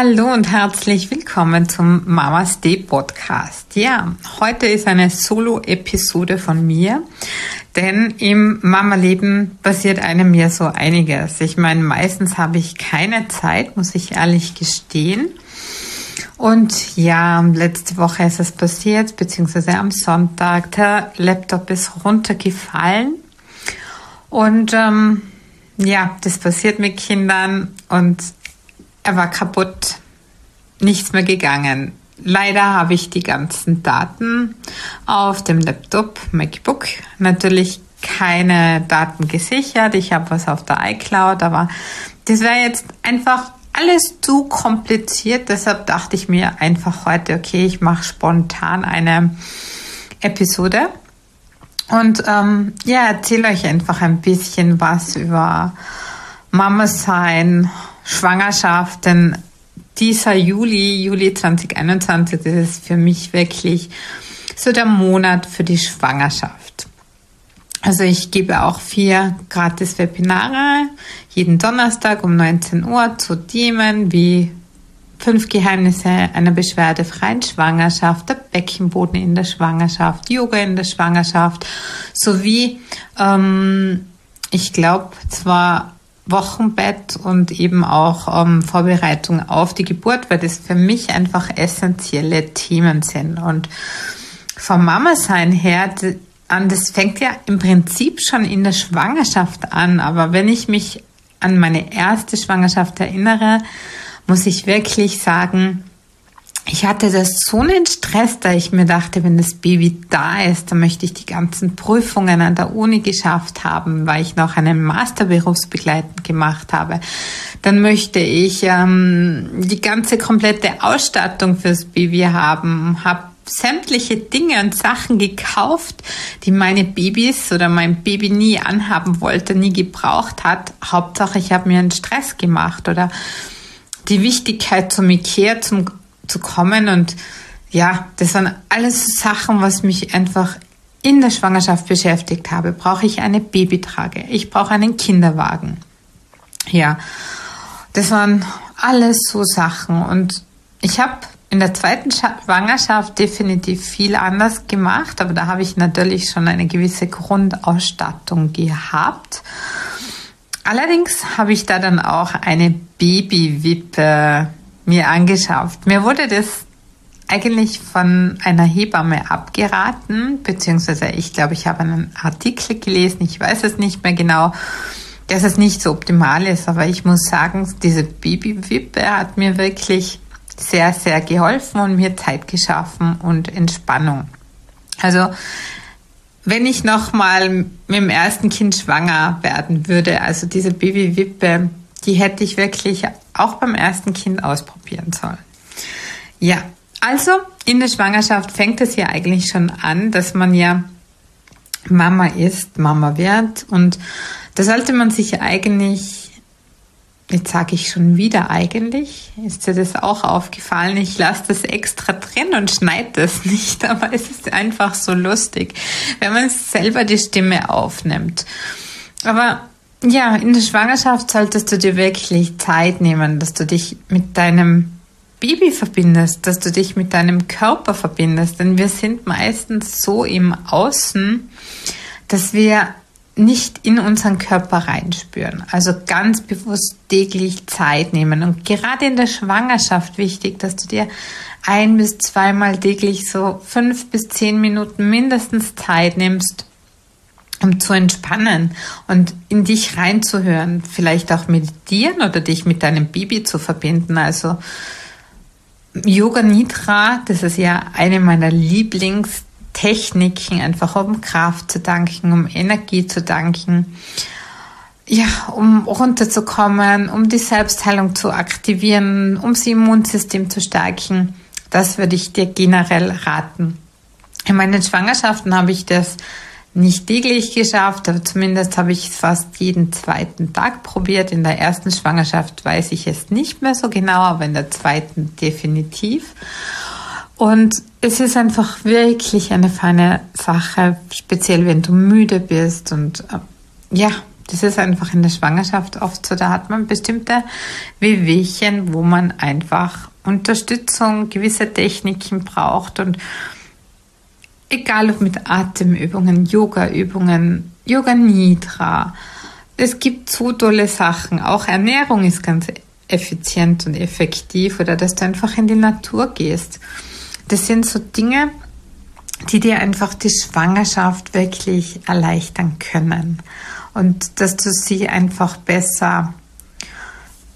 Hallo und herzlich willkommen zum Mamas Day Podcast. Ja, heute ist eine Solo-Episode von mir, denn im Mama-Leben passiert einem ja so einiges. Ich meine, meistens habe ich keine Zeit, muss ich ehrlich gestehen. Und ja, letzte Woche ist es passiert, beziehungsweise am Sonntag. Der Laptop ist runtergefallen. Und ähm, ja, das passiert mit Kindern und er war kaputt, nichts mehr gegangen. Leider habe ich die ganzen Daten auf dem Laptop MacBook natürlich keine Daten gesichert. Ich habe was auf der iCloud, aber das wäre jetzt einfach alles zu kompliziert. Deshalb dachte ich mir einfach heute, okay, ich mache spontan eine Episode und ähm, ja, erzähle euch einfach ein bisschen was über Mama sein, Schwangerschaft, denn dieser Juli, Juli 2021, das ist für mich wirklich so der Monat für die Schwangerschaft. Also ich gebe auch vier gratis Webinare jeden Donnerstag um 19 Uhr zu Themen wie fünf Geheimnisse einer beschwerdefreien Schwangerschaft, der Beckenboden in der Schwangerschaft, Yoga in der Schwangerschaft sowie ähm, ich glaube zwar Wochenbett und eben auch ähm, Vorbereitung auf die Geburt, weil das für mich einfach essentielle Themen sind. Und vom Mama-Sein her an, das fängt ja im Prinzip schon in der Schwangerschaft an. Aber wenn ich mich an meine erste Schwangerschaft erinnere, muss ich wirklich sagen, ich hatte das so einen Stress, da ich mir dachte, wenn das Baby da ist, dann möchte ich die ganzen Prüfungen an der Uni geschafft haben, weil ich noch einen Masterberufsbegleitend gemacht habe. Dann möchte ich ähm, die ganze komplette Ausstattung fürs Baby haben, habe sämtliche Dinge und Sachen gekauft, die meine Babys oder mein Baby nie anhaben wollte, nie gebraucht hat. Hauptsache, ich habe mir einen Stress gemacht oder die Wichtigkeit zum Ikea zum zu kommen. Und ja, das waren alles Sachen, was mich einfach in der Schwangerschaft beschäftigt habe. Brauche ich eine Babytrage? Ich brauche einen Kinderwagen. Ja, das waren alles so Sachen. Und ich habe in der zweiten Schwangerschaft definitiv viel anders gemacht, aber da habe ich natürlich schon eine gewisse Grundausstattung gehabt. Allerdings habe ich da dann auch eine Babywippe mir angeschafft. Mir wurde das eigentlich von einer Hebamme abgeraten, beziehungsweise ich glaube, ich habe einen Artikel gelesen, ich weiß es nicht mehr genau, dass es nicht so optimal ist, aber ich muss sagen, diese Babywippe hat mir wirklich sehr, sehr geholfen und mir Zeit geschaffen und Entspannung. Also, wenn ich nochmal mit dem ersten Kind schwanger werden würde, also diese Babywippe, die hätte ich wirklich auch beim ersten Kind ausprobieren sollen. Ja, also in der Schwangerschaft fängt es ja eigentlich schon an, dass man ja Mama ist, Mama wird und da sollte man sich eigentlich, jetzt sage ich schon wieder eigentlich, ist dir das auch aufgefallen, ich lasse das extra drin und schneide das nicht, aber es ist einfach so lustig, wenn man selber die Stimme aufnimmt. Aber ja, in der Schwangerschaft solltest du dir wirklich Zeit nehmen, dass du dich mit deinem Baby verbindest, dass du dich mit deinem Körper verbindest. Denn wir sind meistens so im Außen, dass wir nicht in unseren Körper reinspüren. Also ganz bewusst täglich Zeit nehmen. Und gerade in der Schwangerschaft wichtig, dass du dir ein bis zweimal täglich so fünf bis zehn Minuten mindestens Zeit nimmst, um zu entspannen und in dich reinzuhören, vielleicht auch meditieren oder dich mit deinem Baby zu verbinden. Also Yoga Nidra, das ist ja eine meiner Lieblingstechniken, einfach um Kraft zu danken, um Energie zu danken, ja, um runterzukommen, um die Selbstheilung zu aktivieren, um das Immunsystem zu stärken. Das würde ich dir generell raten. In meinen Schwangerschaften habe ich das nicht täglich geschafft, aber zumindest habe ich es fast jeden zweiten Tag probiert. In der ersten Schwangerschaft weiß ich es nicht mehr so genau, aber in der zweiten definitiv. Und es ist einfach wirklich eine feine Sache, speziell wenn du müde bist und äh, ja, Das ist einfach in der Schwangerschaft oft so. Da hat man bestimmte Wehwehchen, wo man einfach Unterstützung, gewisse Techniken braucht und egal ob mit Atemübungen, Yogaübungen, Yoga Nidra. Es gibt so tolle Sachen. Auch Ernährung ist ganz effizient und effektiv oder dass du einfach in die Natur gehst. Das sind so Dinge, die dir einfach die Schwangerschaft wirklich erleichtern können und dass du sie einfach besser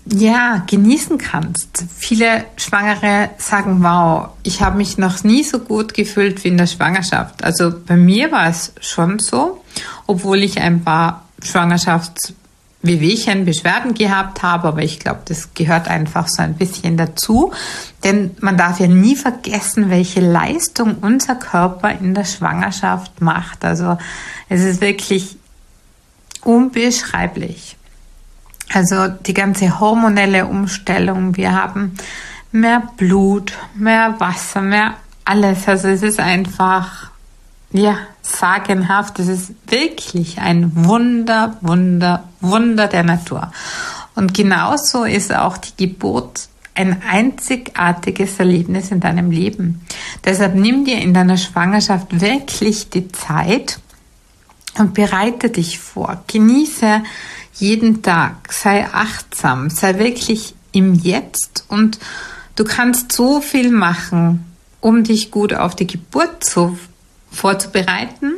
ja, genießen kannst. Viele Schwangere sagen, wow, ich habe mich noch nie so gut gefühlt wie in der Schwangerschaft. Also bei mir war es schon so, obwohl ich ein paar Schwangerschaftswehwehchen, Beschwerden gehabt habe, aber ich glaube, das gehört einfach so ein bisschen dazu, denn man darf ja nie vergessen, welche Leistung unser Körper in der Schwangerschaft macht. Also es ist wirklich unbeschreiblich. Also die ganze hormonelle Umstellung. Wir haben mehr Blut, mehr Wasser, mehr alles. Also es ist einfach, ja, sagenhaft. Es ist wirklich ein Wunder, Wunder, Wunder der Natur. Und genauso ist auch die Geburt ein einzigartiges Erlebnis in deinem Leben. Deshalb nimm dir in deiner Schwangerschaft wirklich die Zeit und bereite dich vor. Genieße jeden Tag, sei achtsam, sei wirklich im Jetzt und du kannst so viel machen, um dich gut auf die Geburt zu, vorzubereiten.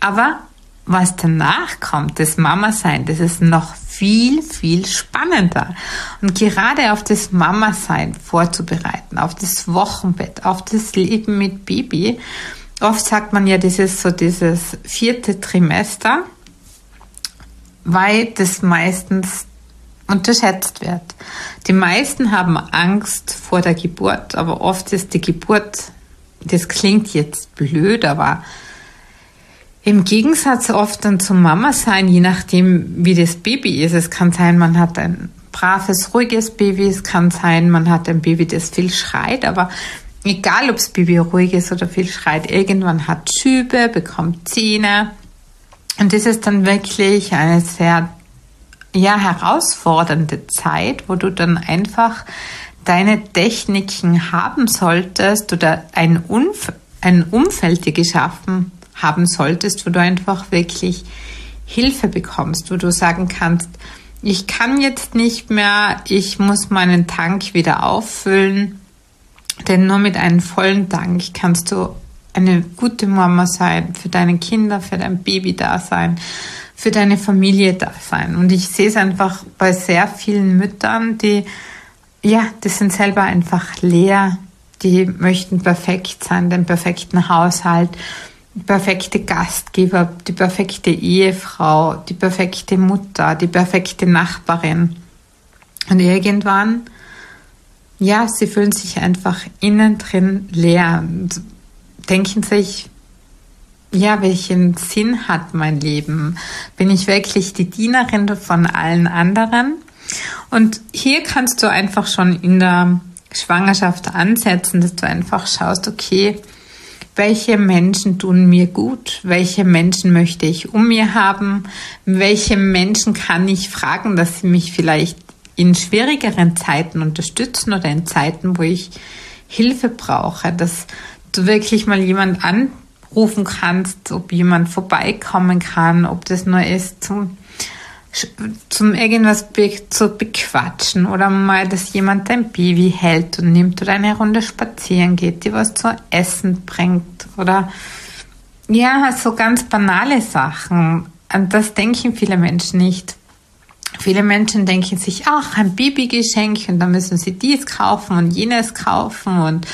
Aber was danach kommt, das Mama-Sein, das ist noch viel, viel spannender. Und gerade auf das Mama-Sein vorzubereiten, auf das Wochenbett, auf das Leben mit Baby. Oft sagt man ja, das ist so dieses vierte Trimester weil das meistens unterschätzt wird. Die meisten haben Angst vor der Geburt, aber oft ist die Geburt, das klingt jetzt blöd, aber im Gegensatz oft dann zum Mama sein, je nachdem wie das Baby ist. Es kann sein, man hat ein braves, ruhiges Baby, es kann sein, man hat ein Baby, das viel schreit, aber egal ob das Baby ruhig ist oder viel schreit, irgendwann hat Schübe, bekommt Zähne, und das ist dann wirklich eine sehr ja, herausfordernde Zeit, wo du dann einfach deine Techniken haben solltest oder ein, Umf ein Umfeld dir geschaffen haben solltest, wo du einfach wirklich Hilfe bekommst, wo du sagen kannst, ich kann jetzt nicht mehr, ich muss meinen Tank wieder auffüllen, denn nur mit einem vollen Tank kannst du eine gute Mama sein, für deine Kinder, für dein Baby da sein, für deine Familie da sein. Und ich sehe es einfach bei sehr vielen Müttern, die, ja, die sind selber einfach leer, die möchten perfekt sein, den perfekten Haushalt, perfekte Gastgeber, die perfekte Ehefrau, die perfekte Mutter, die perfekte Nachbarin. Und irgendwann, ja, sie fühlen sich einfach innen drin leer. Und denken sich, ja, welchen Sinn hat mein Leben? Bin ich wirklich die Dienerin von allen anderen? Und hier kannst du einfach schon in der Schwangerschaft ansetzen, dass du einfach schaust, okay, welche Menschen tun mir gut, welche Menschen möchte ich um mir haben, welche Menschen kann ich fragen, dass sie mich vielleicht in schwierigeren Zeiten unterstützen oder in Zeiten, wo ich Hilfe brauche, dass du wirklich mal jemand anrufen kannst, ob jemand vorbeikommen kann, ob das nur ist zum, zum irgendwas be zu bequatschen oder mal, dass jemand dein Baby hält und nimmt oder eine Runde spazieren geht, dir was zu essen bringt oder ja, so ganz banale Sachen. An das denken viele Menschen nicht. Viele Menschen denken sich, ach, ein Babygeschenk und dann müssen sie dies kaufen und jenes kaufen und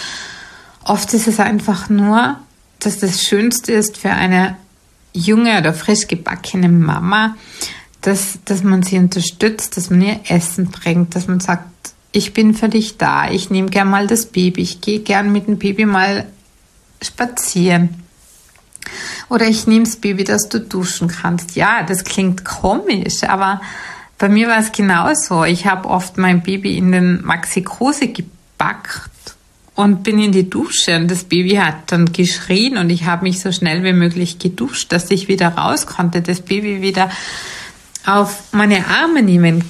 Oft ist es einfach nur, dass das Schönste ist für eine junge oder frisch gebackene Mama, dass, dass man sie unterstützt, dass man ihr Essen bringt, dass man sagt, ich bin für dich da, ich nehme gern mal das Baby, ich gehe gern mit dem Baby mal spazieren. Oder ich nehme das Baby, dass du duschen kannst. Ja, das klingt komisch, aber bei mir war es genauso. Ich habe oft mein Baby in den Maxi Kruse gepackt und bin in die Dusche und das Baby hat dann geschrien und ich habe mich so schnell wie möglich geduscht, dass ich wieder raus konnte, das Baby wieder auf meine Arme nehmen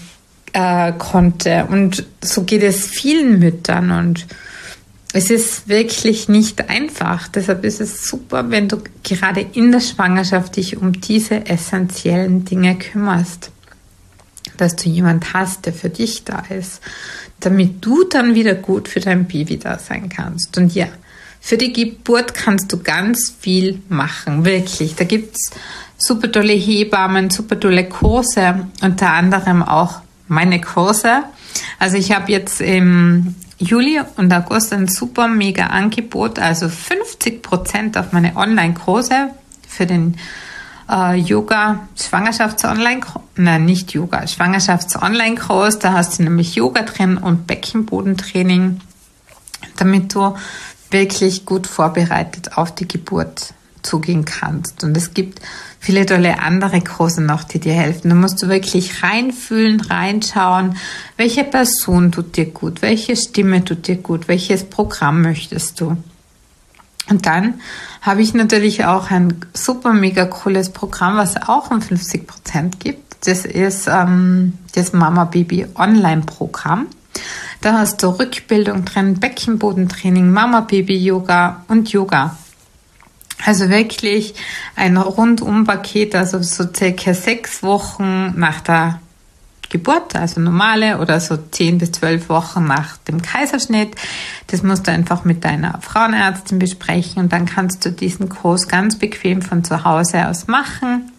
äh, konnte. Und so geht es vielen Müttern und es ist wirklich nicht einfach. Deshalb ist es super, wenn du gerade in der Schwangerschaft dich um diese essentiellen Dinge kümmerst. Dass du jemand hast, der für dich da ist, damit du dann wieder gut für dein Baby da sein kannst. Und ja, für die Geburt kannst du ganz viel machen, wirklich. Da gibt's super tolle Hebammen, super tolle Kurse, unter anderem auch meine Kurse. Also ich habe jetzt im Juli und August ein super mega Angebot, also 50 Prozent auf meine Online-Kurse für den äh, Yoga Schwangerschafts-Online, nein, nicht Yoga, Schwangerschafts-Online-Kurs. Da hast du nämlich Yoga drin und Beckenbodentraining, damit du wirklich gut vorbereitet auf die Geburt zugehen kannst. Und es gibt viele tolle andere Kurse noch, die dir helfen. Da musst du wirklich reinfühlen, reinschauen, welche Person tut dir gut, welche Stimme tut dir gut, welches Programm möchtest du. Und dann habe ich natürlich auch ein super mega cooles Programm, was auch um 50 Prozent gibt. Das ist ähm, das Mama Baby Online Programm. Da hast du Rückbildung drin, Beckenbodentraining, Mama Baby Yoga und Yoga. Also wirklich ein Rundum-Paket, also so circa sechs Wochen nach der Geburt, also normale oder so zehn bis zwölf Wochen nach dem Kaiserschnitt. Das musst du einfach mit deiner Frauenärztin besprechen und dann kannst du diesen Kurs ganz bequem von zu Hause aus machen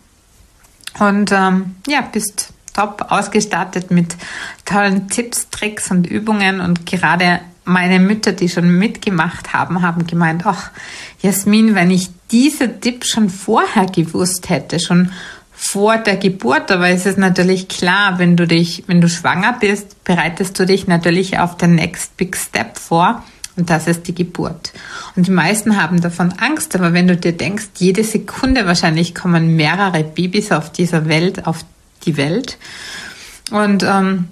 und ähm, ja, bist top ausgestattet mit tollen Tipps, Tricks und Übungen und gerade meine Mütter, die schon mitgemacht haben, haben gemeint, ach, Jasmin, wenn ich diese Tipp schon vorher gewusst hätte, schon vor der Geburt, aber es ist natürlich klar, wenn du dich, wenn du schwanger bist, bereitest du dich natürlich auf den Next Big Step vor und das ist die Geburt. Und die meisten haben davon Angst, aber wenn du dir denkst, jede Sekunde wahrscheinlich kommen mehrere Babys auf dieser Welt, auf die Welt und ähm,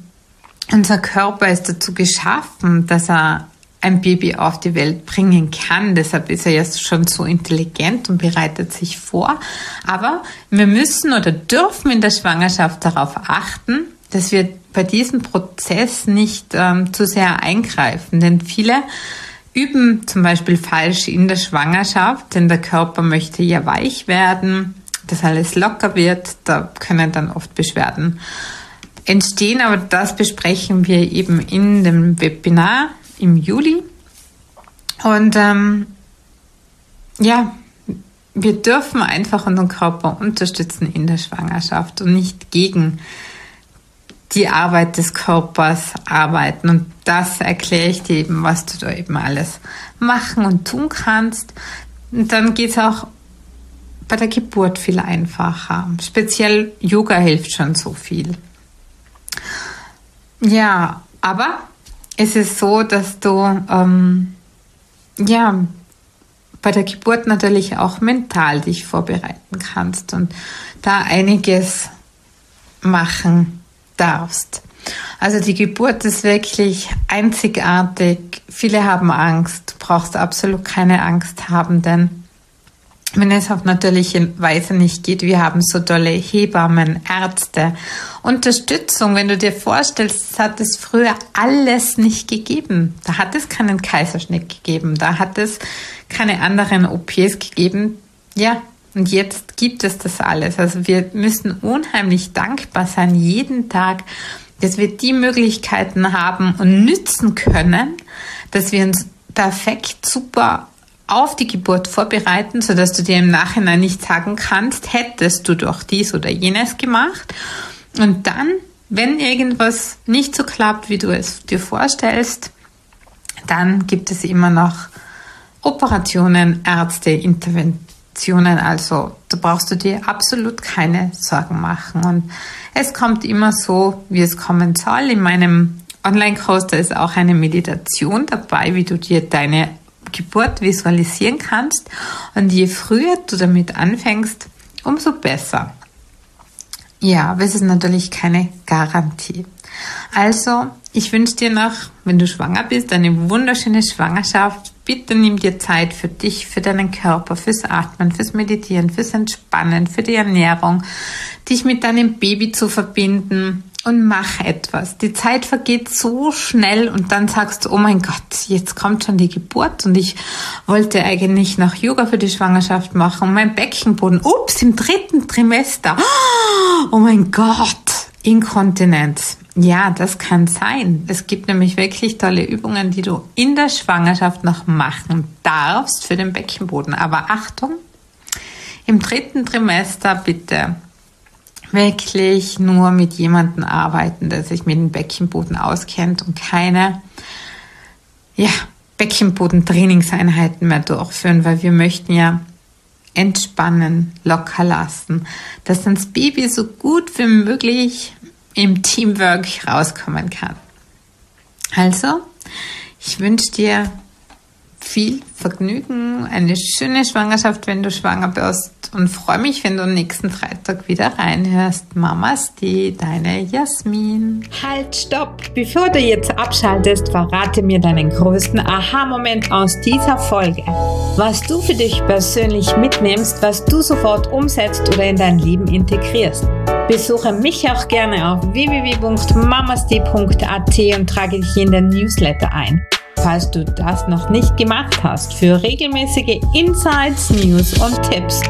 unser Körper ist dazu geschaffen, dass er ein Baby auf die Welt bringen kann. Deshalb ist er jetzt schon so intelligent und bereitet sich vor. Aber wir müssen oder dürfen in der Schwangerschaft darauf achten, dass wir bei diesem Prozess nicht ähm, zu sehr eingreifen. Denn viele üben zum Beispiel falsch in der Schwangerschaft, denn der Körper möchte ja weich werden, dass alles locker wird. Da können dann oft Beschwerden entstehen, aber das besprechen wir eben in dem Webinar im Juli. Und ähm, ja, wir dürfen einfach unseren Körper unterstützen in der Schwangerschaft und nicht gegen die Arbeit des Körpers arbeiten. Und das erkläre ich dir eben, was du da eben alles machen und tun kannst. Und dann geht es auch bei der Geburt viel einfacher. Speziell Yoga hilft schon so viel. Ja, aber es ist so, dass du ähm, ja bei der Geburt natürlich auch mental dich vorbereiten kannst und da einiges machen darfst. Also die Geburt ist wirklich einzigartig. Viele haben Angst. Du brauchst absolut keine Angst haben, denn wenn es auf natürliche Weise nicht geht. Wir haben so tolle Hebammen, Ärzte, Unterstützung. Wenn du dir vorstellst, es hat es früher alles nicht gegeben. Da hat es keinen Kaiserschnitt gegeben. Da hat es keine anderen OPs gegeben. Ja, und jetzt gibt es das alles. Also wir müssen unheimlich dankbar sein jeden Tag, dass wir die Möglichkeiten haben und nützen können, dass wir uns perfekt super auf die Geburt vorbereiten, sodass du dir im Nachhinein nicht sagen kannst, hättest du doch dies oder jenes gemacht. Und dann, wenn irgendwas nicht so klappt, wie du es dir vorstellst, dann gibt es immer noch Operationen, Ärzte, Interventionen. Also da brauchst du dir absolut keine Sorgen machen. Und es kommt immer so, wie es kommen soll. In meinem Online-Kurs, da ist auch eine Meditation dabei, wie du dir deine Geburt visualisieren kannst. Und je früher du damit anfängst, umso besser. Ja, aber es ist natürlich keine Garantie. Also, ich wünsche dir noch, wenn du schwanger bist, eine wunderschöne Schwangerschaft. bitte nimm dir Zeit für dich, für deinen Körper, fürs Atmen, fürs Meditieren, fürs Entspannen, für die Ernährung, dich mit deinem Baby zu verbinden und mach etwas. Die Zeit vergeht so schnell und dann sagst du, oh mein Gott, jetzt kommt schon die Geburt und ich wollte eigentlich noch Yoga für die Schwangerschaft machen mein Beckenboden, ups, im dritten Trimester. Oh mein Gott, Inkontinenz. Ja, das kann sein. Es gibt nämlich wirklich tolle Übungen, die du in der Schwangerschaft noch machen darfst für den Beckenboden. Aber Achtung, im dritten Trimester bitte wirklich nur mit jemandem arbeiten, der sich mit dem Beckenboden auskennt und keine ja, Beckenboden-Trainingseinheiten mehr durchführen, weil wir möchten ja entspannen, locker lassen, dass das Baby so gut wie möglich im Teamwork rauskommen kann. Also, ich wünsche dir viel Vergnügen, eine schöne Schwangerschaft, wenn du schwanger bist und freue mich, wenn du nächsten Freitag wieder reinhörst. Mamas, die deine Jasmin. Halt, stopp! Bevor du jetzt abschaltest, verrate mir deinen größten Aha-Moment aus dieser Folge. Was du für dich persönlich mitnimmst, was du sofort umsetzt oder in dein Leben integrierst. Besuche mich auch gerne auf www.mamasd.at und trage dich in den Newsletter ein falls du das noch nicht gemacht hast, für regelmäßige Insights, News und Tipps.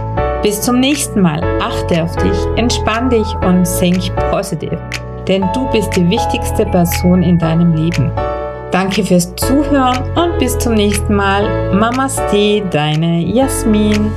Bis zum nächsten Mal. Achte auf dich, entspann dich und think positiv. Denn du bist die wichtigste Person in deinem Leben. Danke fürs Zuhören und bis zum nächsten Mal. Mamaste, deine Jasmin.